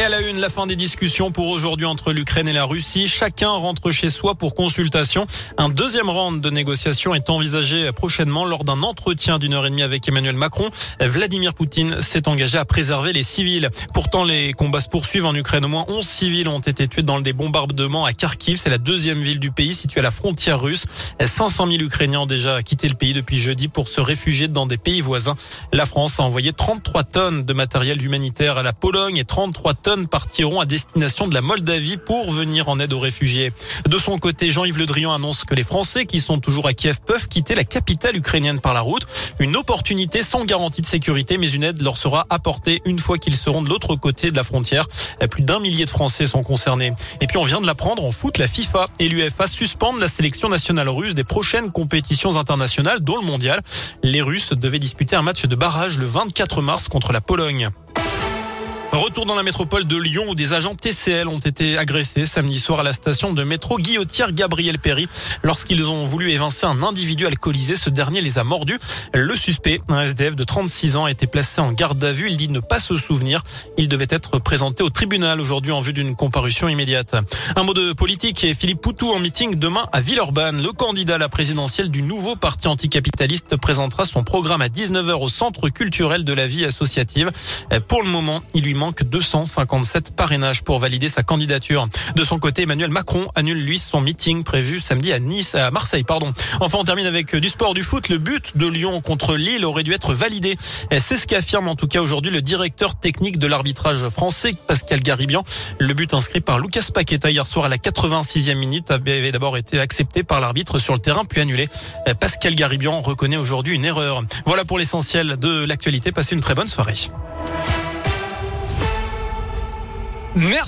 Et à la une, la fin des discussions pour aujourd'hui entre l'Ukraine et la Russie. Chacun rentre chez soi pour consultation. Un deuxième round de négociations est envisagé prochainement lors d'un entretien d'une heure et demie avec Emmanuel Macron. Vladimir Poutine s'est engagé à préserver les civils. Pourtant, les combats se poursuivent en Ukraine. Au moins 11 civils ont été tués dans des bombardements à Kharkiv. C'est la deuxième ville du pays située à la frontière russe. 500 000 Ukrainiens ont déjà quitté le pays depuis jeudi pour se réfugier dans des pays voisins. La France a envoyé 33 tonnes de matériel humanitaire à la Pologne et 33 tonnes partiront à destination de la Moldavie pour venir en aide aux réfugiés. De son côté, Jean-Yves Le Drian annonce que les Français qui sont toujours à Kiev peuvent quitter la capitale ukrainienne par la route. Une opportunité sans garantie de sécurité, mais une aide leur sera apportée une fois qu'ils seront de l'autre côté de la frontière. Plus d'un millier de Français sont concernés. Et puis on vient de l'apprendre en foot, la FIFA et l'UFA suspendent la sélection nationale russe des prochaines compétitions internationales, dont le mondial. Les Russes devaient disputer un match de barrage le 24 mars contre la Pologne. Retour dans la métropole de Lyon où des agents TCL ont été agressés samedi soir à la station de métro Guillotière Gabriel Péry lorsqu'ils ont voulu évincer un individu alcoolisé. Ce dernier les a mordus. Le suspect, un SDF de 36 ans, a été placé en garde à vue. Il dit ne pas se souvenir. Il devait être présenté au tribunal aujourd'hui en vue d'une comparution immédiate. Un mot de politique et Philippe Poutou en meeting demain à Villeurbanne. Le candidat à la présidentielle du nouveau parti anticapitaliste présentera son programme à 19h au centre culturel de la vie associative. Pour le moment, il lui manque 257 parrainages pour valider sa candidature. De son côté, Emmanuel Macron annule lui son meeting prévu samedi à Nice, à Marseille, pardon. Enfin, on termine avec du sport, du foot. Le but de Lyon contre Lille aurait dû être validé. C'est ce qu'affirme en tout cas aujourd'hui le directeur technique de l'arbitrage français, Pascal Garibian. Le but inscrit par Lucas Paqueta hier soir à la 86e minute avait d'abord été accepté par l'arbitre sur le terrain puis annulé. Pascal Garibian reconnaît aujourd'hui une erreur. Voilà pour l'essentiel de l'actualité. Passez une très bonne soirée. Merci.